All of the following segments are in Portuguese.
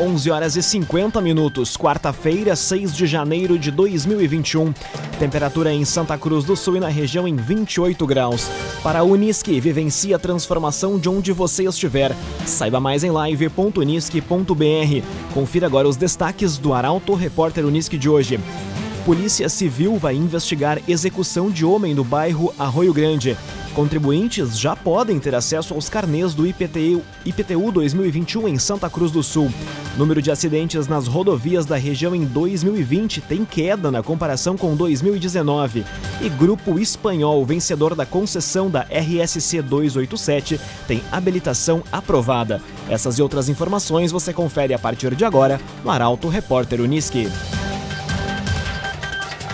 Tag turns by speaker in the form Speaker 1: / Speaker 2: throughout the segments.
Speaker 1: 11 horas e 50 minutos, quarta-feira, 6 de janeiro de 2021. Temperatura em Santa Cruz do Sul e na região em 28 graus. Para a Unisque, vivencie a transformação de onde você estiver. Saiba mais em live.unisque.br. Confira agora os destaques do Arauto Repórter Unisque de hoje. Polícia Civil vai investigar execução de homem no bairro Arroio Grande. Contribuintes já podem ter acesso aos carnês do IPTU, IPTU 2021 em Santa Cruz do Sul. Número de acidentes nas rodovias da região em 2020 tem queda na comparação com 2019. E Grupo Espanhol, vencedor da concessão da RSC 287, tem habilitação aprovada. Essas e outras informações você confere a partir de agora no Arauto Repórter Uniski.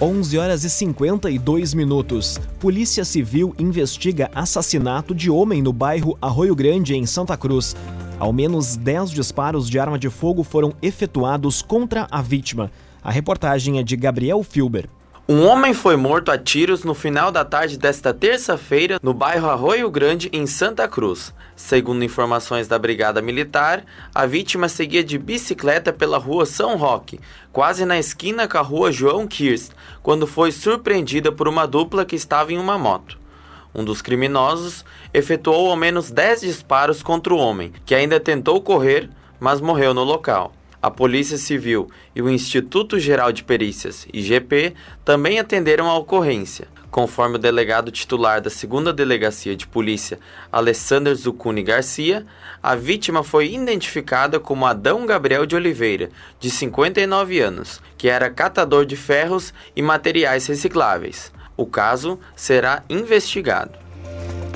Speaker 1: 11 horas e 52 minutos. Polícia Civil investiga assassinato de homem no bairro Arroio Grande, em Santa Cruz. Ao menos 10 disparos de arma de fogo foram efetuados contra a vítima. A reportagem é de Gabriel Filber.
Speaker 2: Um homem foi morto a tiros no final da tarde desta terça-feira no bairro Arroio Grande, em Santa Cruz. Segundo informações da Brigada Militar, a vítima seguia de bicicleta pela rua São Roque, quase na esquina com a rua João Kirst, quando foi surpreendida por uma dupla que estava em uma moto. Um dos criminosos efetuou ao menos 10 disparos contra o homem, que ainda tentou correr, mas morreu no local. A Polícia Civil e o Instituto Geral de Perícias, IGP, também atenderam a ocorrência. Conforme o delegado titular da 2 Delegacia de Polícia, Alessander Zucuni Garcia, a vítima foi identificada como Adão Gabriel de Oliveira, de 59 anos, que era catador de ferros e materiais recicláveis. O caso será investigado.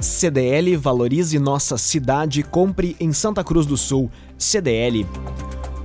Speaker 1: CDL Valorize Nossa Cidade, compre em Santa Cruz do Sul. CDL.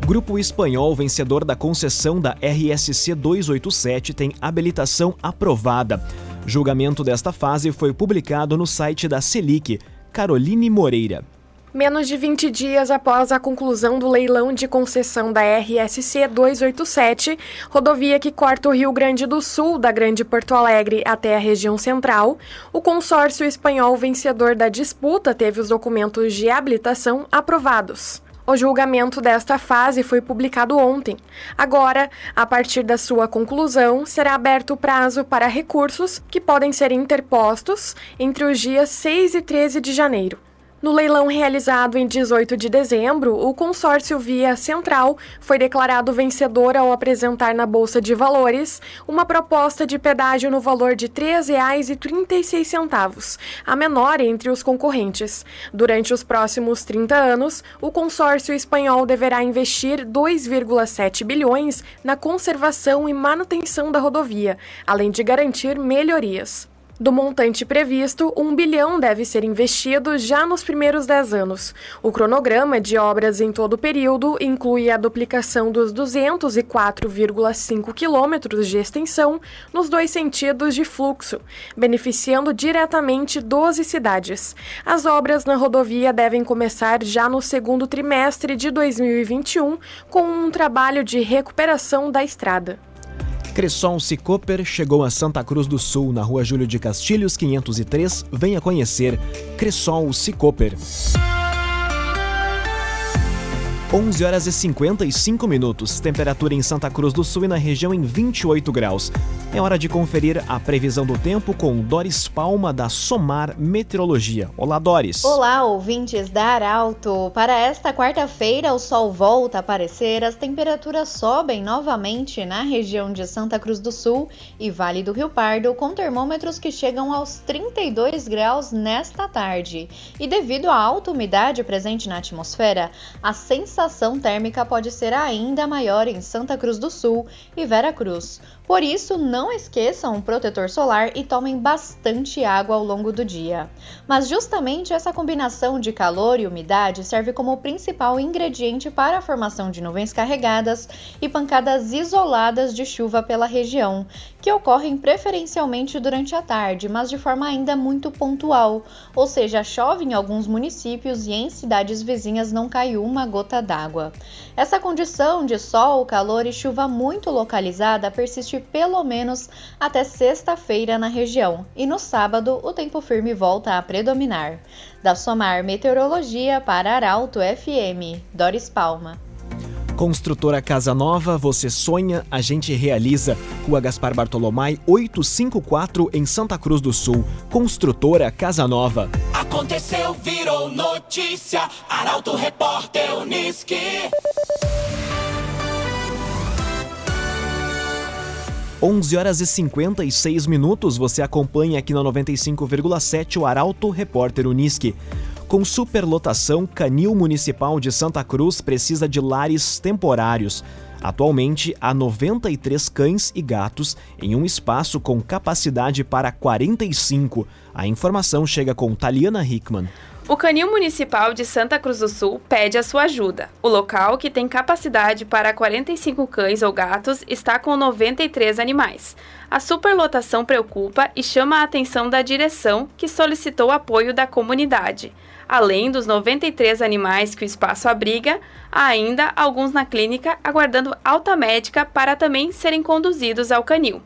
Speaker 1: Grupo Espanhol, vencedor da concessão da RSC 287, tem habilitação aprovada. Julgamento desta fase foi publicado no site da Selic. Caroline Moreira.
Speaker 3: Menos de 20 dias após a conclusão do leilão de concessão da RSC 287, rodovia que corta o Rio Grande do Sul da Grande Porto Alegre até a região central, o consórcio espanhol vencedor da disputa teve os documentos de habilitação aprovados. O julgamento desta fase foi publicado ontem. Agora, a partir da sua conclusão, será aberto o prazo para recursos que podem ser interpostos entre os dias 6 e 13 de janeiro. No leilão realizado em 18 de dezembro, o consórcio Via Central foi declarado vencedor ao apresentar na Bolsa de Valores uma proposta de pedágio no valor de R$ 3,36, a menor entre os concorrentes. Durante os próximos 30 anos, o consórcio espanhol deverá investir 2,7 bilhões na conservação e manutenção da rodovia, além de garantir melhorias. Do montante previsto, um bilhão deve ser investido já nos primeiros 10 anos. O cronograma de obras em todo o período inclui a duplicação dos 204,5 quilômetros de extensão nos dois sentidos de fluxo, beneficiando diretamente 12 cidades. As obras na rodovia devem começar já no segundo trimestre de 2021, com um trabalho de recuperação da estrada.
Speaker 1: Cresson Cicoper chegou a Santa Cruz do Sul, na rua Júlio de Castilhos, 503. Venha conhecer Cresson Cicoper. 11 horas e 55 minutos, temperatura em Santa Cruz do Sul e na região em 28 graus. É hora de conferir a previsão do tempo com Doris Palma da Somar Meteorologia. Olá, Doris.
Speaker 4: Olá, ouvintes da Arauto. Para esta quarta-feira, o sol volta a aparecer, as temperaturas sobem novamente na região de Santa Cruz do Sul e Vale do Rio Pardo, com termômetros que chegam aos 32 graus nesta tarde. E devido à alta umidade presente na atmosfera, a sensação sensação térmica pode ser ainda maior em Santa Cruz do Sul e Vera Cruz. Por isso, não esqueçam o protetor solar e tomem bastante água ao longo do dia. Mas justamente essa combinação de calor e umidade serve como principal ingrediente para a formação de nuvens carregadas e pancadas isoladas de chuva pela região, que ocorrem preferencialmente durante a tarde, mas de forma ainda muito pontual, ou seja, chove em alguns municípios e em cidades vizinhas não cai uma gota d'água. Essa condição de sol, calor e chuva muito localizada persiste pelo menos até sexta-feira na região, e no sábado o tempo firme volta a predominar. Da Somar Meteorologia para Arauto FM, Doris Palma.
Speaker 1: Construtora Casa Nova, você sonha, a gente realiza. Rua Gaspar Bartolomai, 854 em Santa Cruz do Sul. Construtora Casa Nova.
Speaker 5: Aconteceu, virou notícia. Arauto Repórter Uniski.
Speaker 1: 11 horas e 56 minutos, você acompanha aqui na 95,7 o Arauto Repórter Uniski. Com superlotação, Canil Municipal de Santa Cruz precisa de lares temporários. Atualmente, há 93 cães e gatos em um espaço com capacidade para 45. A informação chega com Taliana Hickman.
Speaker 6: O Canil Municipal de Santa Cruz do Sul pede a sua ajuda. O local, que tem capacidade para 45 cães ou gatos, está com 93 animais. A superlotação preocupa e chama a atenção da direção, que solicitou apoio da comunidade. Além dos 93 animais que o espaço abriga, há ainda alguns na clínica aguardando alta médica para também serem conduzidos ao canil.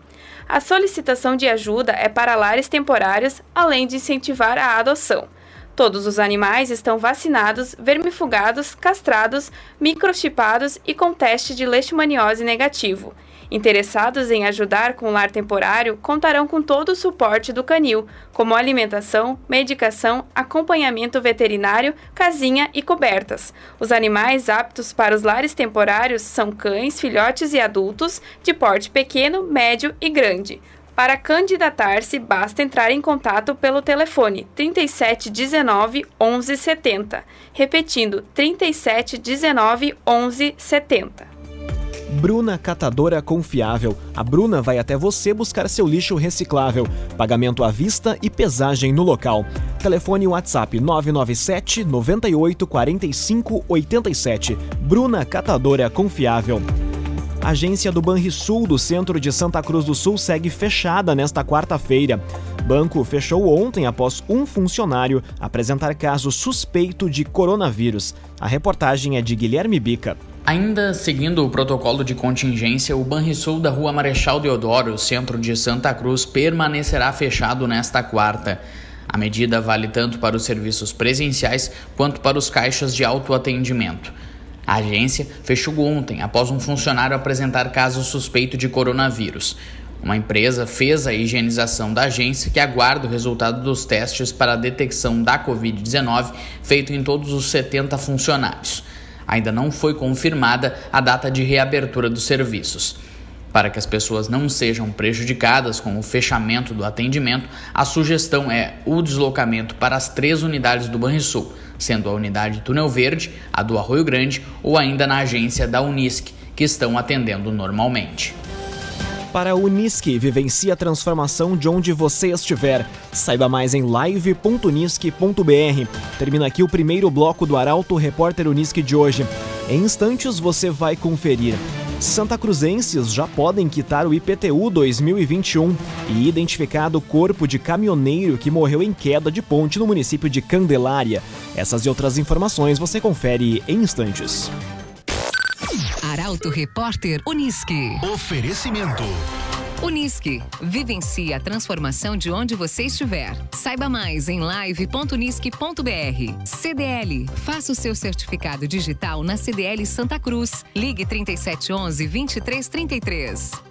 Speaker 6: A solicitação de ajuda é para lares temporários, além de incentivar a adoção. Todos os animais estão vacinados, vermifugados, castrados, microchipados e com teste de leishmaniose negativo. Interessados em ajudar com o lar temporário contarão com todo o suporte do canil, como alimentação, medicação, acompanhamento veterinário, casinha e cobertas. Os animais aptos para os lares temporários são cães, filhotes e adultos, de porte pequeno, médio e grande. Para candidatar-se, basta entrar em contato pelo telefone 3719 1170, repetindo 3719 1170.
Speaker 1: Bruna Catadora Confiável. A Bruna vai até você buscar seu lixo reciclável. Pagamento à vista e pesagem no local. Telefone WhatsApp 997 98 45 87. Bruna Catadora Confiável. A agência do Banrisul do centro de Santa Cruz do Sul segue fechada nesta quarta-feira. Banco fechou ontem após um funcionário apresentar caso suspeito de coronavírus. A reportagem é de Guilherme Bica.
Speaker 7: Ainda seguindo o protocolo de contingência, o Banrisul da Rua Marechal Deodoro, centro de Santa Cruz, permanecerá fechado nesta quarta. A medida vale tanto para os serviços presenciais quanto para os caixas de autoatendimento. A agência fechou ontem após um funcionário apresentar caso suspeito de coronavírus. Uma empresa fez a higienização da agência que aguarda o resultado dos testes para a detecção da Covid-19 feito em todos os 70 funcionários. Ainda não foi confirmada a data de reabertura dos serviços. Para que as pessoas não sejam prejudicadas com o fechamento do atendimento, a sugestão é o deslocamento para as três unidades do Banrisul, sendo a unidade Túnel Verde, a do Arroio Grande ou ainda na agência da Unisc, que estão atendendo normalmente.
Speaker 1: Para a Unisque, vivencie a transformação de onde você estiver. Saiba mais em live.unisque.br. Termina aqui o primeiro bloco do Arauto Repórter Unisque de hoje. Em instantes você vai conferir. Santa Cruzenses já podem quitar o IPTU 2021 e identificado o corpo de caminhoneiro que morreu em queda de ponte no município de Candelária. Essas e outras informações você confere em instantes.
Speaker 8: Arauto Repórter Uniski.
Speaker 9: Oferecimento.
Speaker 8: Unisque. Vivencie a transformação de onde você estiver. Saiba mais em live.unisque.br. CDL. Faça o seu certificado digital na CDL Santa Cruz. Ligue 3711 2333.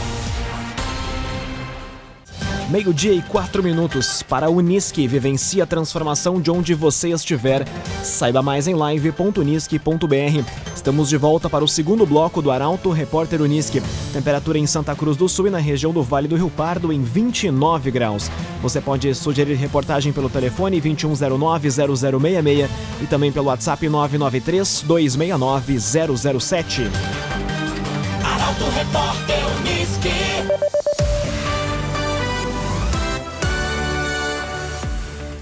Speaker 1: Meio-dia e quatro minutos para a Unisque. Vivencie a transformação de onde você estiver. Saiba mais em live.unisque.br. Estamos de volta para o segundo bloco do Arauto Repórter Unisque. Temperatura em Santa Cruz do Sul e na região do Vale do Rio Pardo em 29 graus. Você pode sugerir reportagem pelo telefone 2109-0066 e também pelo WhatsApp 993-269-007.
Speaker 5: Arauto Repórter Unisque.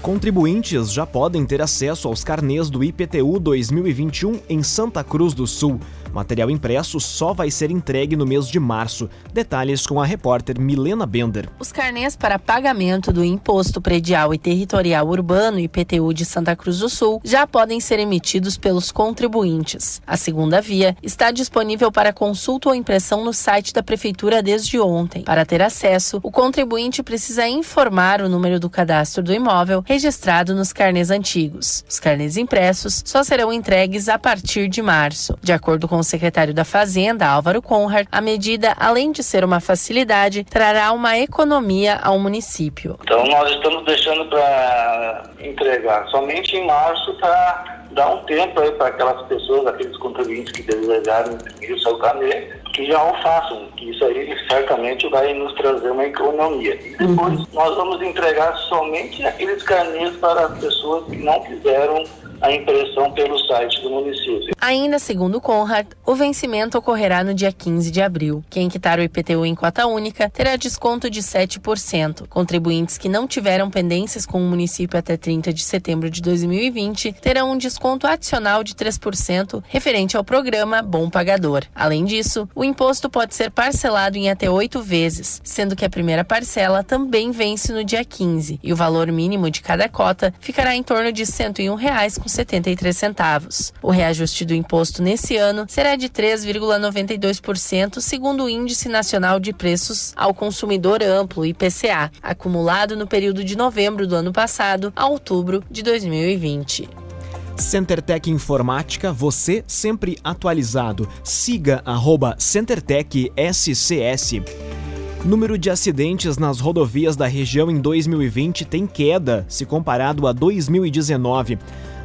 Speaker 1: Contribuintes já podem ter acesso aos carnês do IPTU 2021 em Santa Cruz do Sul. Material impresso só vai ser entregue no mês de março. Detalhes com a repórter Milena Bender.
Speaker 9: Os carnês para pagamento do Imposto Predial e Territorial Urbano IPTU de Santa Cruz do Sul já podem ser emitidos pelos contribuintes. A segunda via está disponível para consulta ou impressão no site da Prefeitura desde ontem. Para ter acesso, o contribuinte precisa informar o número do cadastro do imóvel registrado nos carnês antigos. Os carnês impressos só serão entregues a partir de março. De acordo com o secretário da Fazenda, Álvaro Conrad, a medida, além de ser uma facilidade, trará uma economia ao município.
Speaker 10: Então, nós estamos deixando para entregar somente em março para dar um tempo aí para aquelas pessoas, aqueles contribuintes que desejarem imprimir o seu carnê, que já o façam. Isso aí certamente vai nos trazer uma economia. E depois uhum. nós vamos entregar somente aqueles carnês para as pessoas que não fizeram a impressão pelo site do município.
Speaker 9: Ainda segundo Conrad, o vencimento ocorrerá no dia 15 de abril. Quem quitar o IPTU em cota única terá desconto de 7%. Contribuintes que não tiveram pendências com o município até 30 de setembro de 2020 terão um desconto adicional de 3% referente ao programa Bom Pagador. Além disso, o imposto pode ser parcelado em até oito vezes, sendo que a primeira parcela também vence no dia 15 e o valor mínimo de cada cota ficará em torno de 101 reais com 73 centavos. O reajuste do imposto nesse ano será de 3,92%, segundo o Índice Nacional de Preços ao Consumidor Amplo, IPCA, acumulado no período de novembro do ano passado a outubro de 2020.
Speaker 1: CenterTech Informática, você sempre atualizado. Siga arroba CenterTech SCS. Número de acidentes nas rodovias da região em 2020 tem queda se comparado a 2019.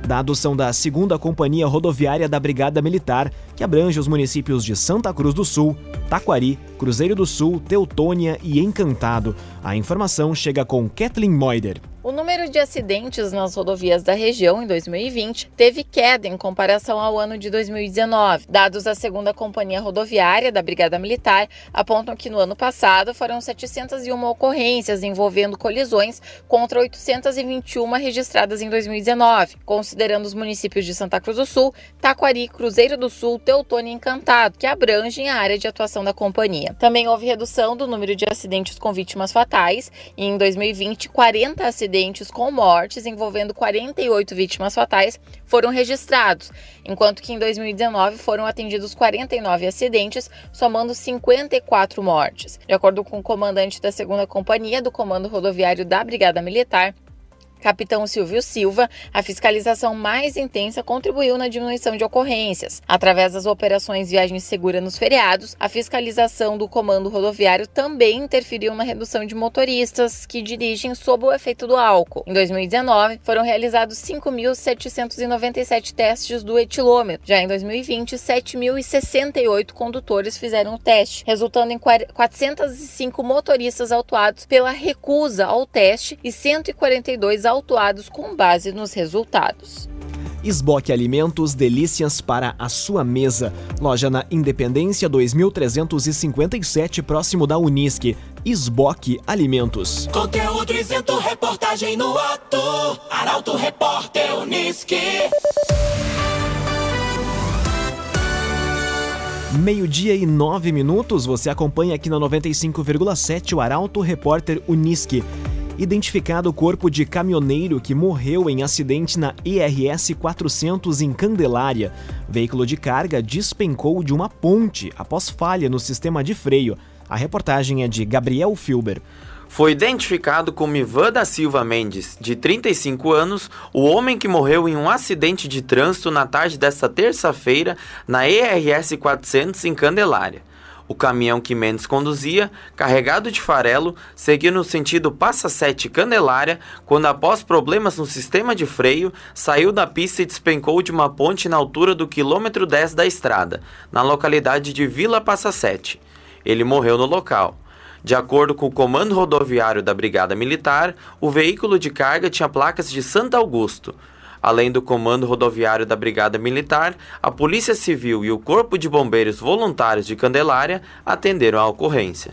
Speaker 1: Dados são da segunda Companhia Rodoviária da Brigada Militar, que abrange os municípios de Santa Cruz do Sul, Taquari, Cruzeiro do Sul, Teutônia e Encantado. A informação chega com Kathleen Moider.
Speaker 11: O número de acidentes nas rodovias da região em 2020 teve queda em comparação ao ano de 2019. Dados da segunda Companhia Rodoviária da Brigada Militar apontam que no ano passado foram 701 ocorrências envolvendo colisões contra 821 registradas em 2019, considerando os municípios de Santa Cruz do Sul, Taquari, Cruzeiro do Sul, Teutônia e Encantado, que abrangem a área de atuação da companhia. Também houve redução do número de acidentes com vítimas fatais e em 2020 40 acidentes acidentes com mortes envolvendo 48 vítimas fatais foram registrados, enquanto que em 2019 foram atendidos 49 acidentes, somando 54 mortes. De acordo com o comandante da segunda companhia do Comando Rodoviário da Brigada Militar, Capitão Silvio Silva, a fiscalização mais intensa contribuiu na diminuição de ocorrências. Através das operações Viagem Segura nos feriados, a fiscalização do comando rodoviário também interferiu na redução de motoristas que dirigem sob o efeito do álcool. Em 2019, foram realizados 5.797 testes do etilômetro. Já em 2020, 7.068 condutores fizeram o teste, resultando em 405 motoristas autuados pela recusa ao teste e 142 autuados com base nos resultados.
Speaker 1: Esboque Alimentos, delícias para a sua mesa. Loja na Independência 2357, próximo da Unisque. Esboque Alimentos.
Speaker 5: Conteúdo isento, reportagem no ato. Arauto Repórter Unisque.
Speaker 1: Meio-dia e nove minutos, você acompanha aqui na 95,7 o Arauto Repórter Unisque. Identificado o corpo de caminhoneiro que morreu em acidente na ERS 400 em Candelária. Veículo de carga despencou de uma ponte após falha no sistema de freio. A reportagem é de Gabriel Filber.
Speaker 2: Foi identificado como Ivan da Silva Mendes, de 35 anos, o homem que morreu em um acidente de trânsito na tarde desta terça-feira na ERS 400 em Candelária. O caminhão que Mendes conduzia, carregado de farelo, seguia no sentido Passa Sete Candelária, quando após problemas no sistema de freio, saiu da pista e despencou de uma ponte na altura do quilômetro 10 da estrada, na localidade de Vila Passa Sete. Ele morreu no local. De acordo com o Comando Rodoviário da Brigada Militar, o veículo de carga tinha placas de Santo Augusto. Além do Comando Rodoviário da Brigada Militar, a Polícia Civil e o Corpo de Bombeiros Voluntários de Candelária atenderam a ocorrência.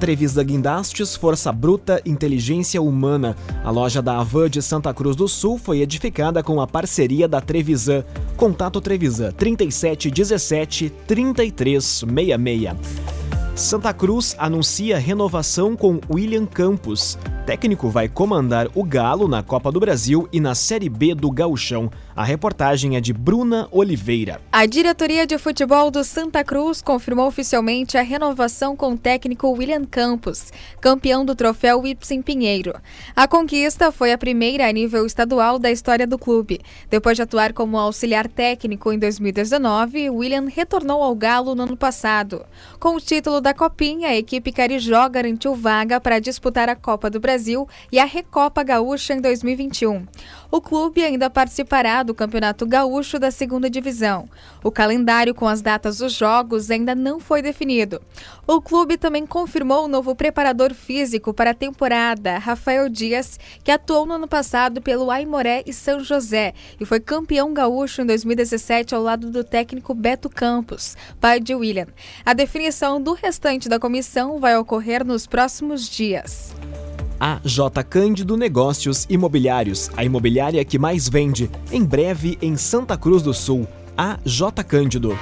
Speaker 1: Trevisa Guindastes, Força Bruta, Inteligência Humana. A loja da Avan de Santa Cruz do Sul foi edificada com a parceria da Trevisan. Contato Trevisan 3717 3366. Santa Cruz anuncia renovação com William Campos. Técnico vai comandar o Galo na Copa do Brasil e na Série B do Gauchão. A reportagem é de Bruna Oliveira.
Speaker 12: A diretoria de futebol do Santa Cruz confirmou oficialmente a renovação com o técnico William Campos, campeão do troféu Ipsen Pinheiro. A conquista foi a primeira a nível estadual da história do clube. Depois de atuar como auxiliar técnico em 2019, William retornou ao Galo no ano passado. Com o título da Copinha, a equipe carijó garantiu vaga para disputar a Copa do Brasil e a Recopa Gaúcha em 2021. O clube ainda participará do Campeonato Gaúcho da Segunda Divisão. O calendário com as datas dos jogos ainda não foi definido. O clube também confirmou o novo preparador físico para a temporada, Rafael Dias, que atuou no ano passado pelo Aimoré e São José e foi campeão gaúcho em 2017 ao lado do técnico Beto Campos, pai de William. A definição do restante da comissão vai ocorrer nos próximos dias.
Speaker 1: A J Cândido Negócios Imobiliários, a imobiliária que mais vende, em breve em Santa Cruz do Sul. A J Cândido.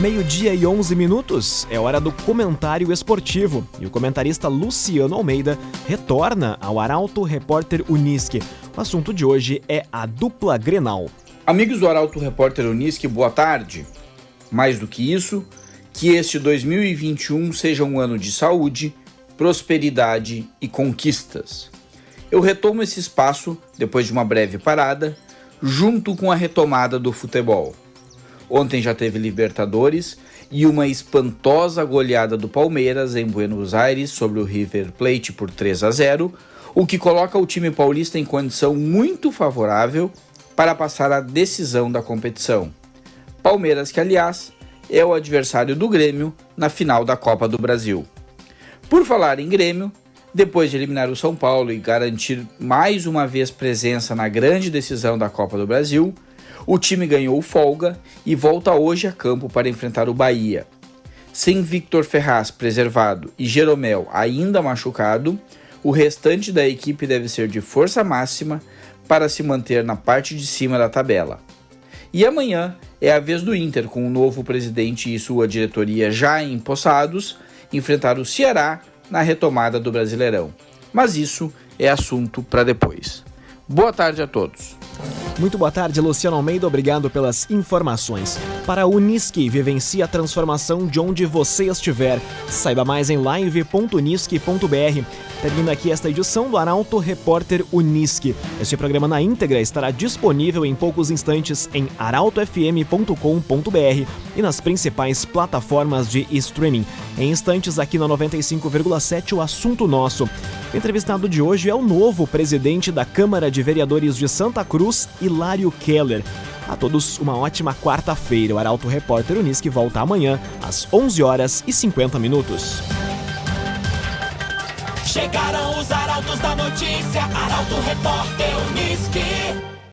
Speaker 1: Meio-dia e 11 minutos, é hora do comentário esportivo. E o comentarista Luciano Almeida retorna ao Arauto Repórter Unisque. O assunto de hoje é a dupla Grenal.
Speaker 13: Amigos do Arauto Repórter Unisque, boa tarde. Mais do que isso, que este 2021 seja um ano de saúde, prosperidade e conquistas. Eu retomo esse espaço depois de uma breve parada, junto com a retomada do futebol. Ontem já teve Libertadores e uma espantosa goleada do Palmeiras em Buenos Aires sobre o River Plate por 3 a 0, o que coloca o time paulista em condição muito favorável para passar a decisão da competição. Palmeiras que, aliás, é o adversário do Grêmio na final da Copa do Brasil. Por falar em Grêmio, depois de eliminar o São Paulo e garantir mais uma vez presença na grande decisão da Copa do Brasil, o time ganhou folga e volta hoje a campo para enfrentar o Bahia. Sem Victor Ferraz preservado e Jeromel ainda machucado, o restante da equipe deve ser de força máxima para se manter na parte de cima da tabela. E amanhã é a vez do Inter, com o novo presidente e sua diretoria já empossados, enfrentar o Ceará na retomada do Brasileirão. Mas isso é assunto para depois. Boa tarde a todos.
Speaker 1: Muito boa tarde, Luciano Almeida. Obrigado pelas informações. Para a Unisque, vivencie a transformação de onde você estiver. Saiba mais em live.unisque.br. Termina aqui esta edição do Arauto Repórter Unisque. Este programa na íntegra estará disponível em poucos instantes em arautofm.com.br e nas principais plataformas de streaming. Em instantes, aqui na 95,7, o assunto nosso. O entrevistado de hoje é o novo presidente da Câmara de Vereadores de Santa Cruz, Hilário Keller. A todos uma ótima quarta-feira. O Arauto Repórter Unisque volta amanhã às 11 horas e 50 minutos.
Speaker 5: Chegaram os arautos da notícia, Arauto Repórter Uniski.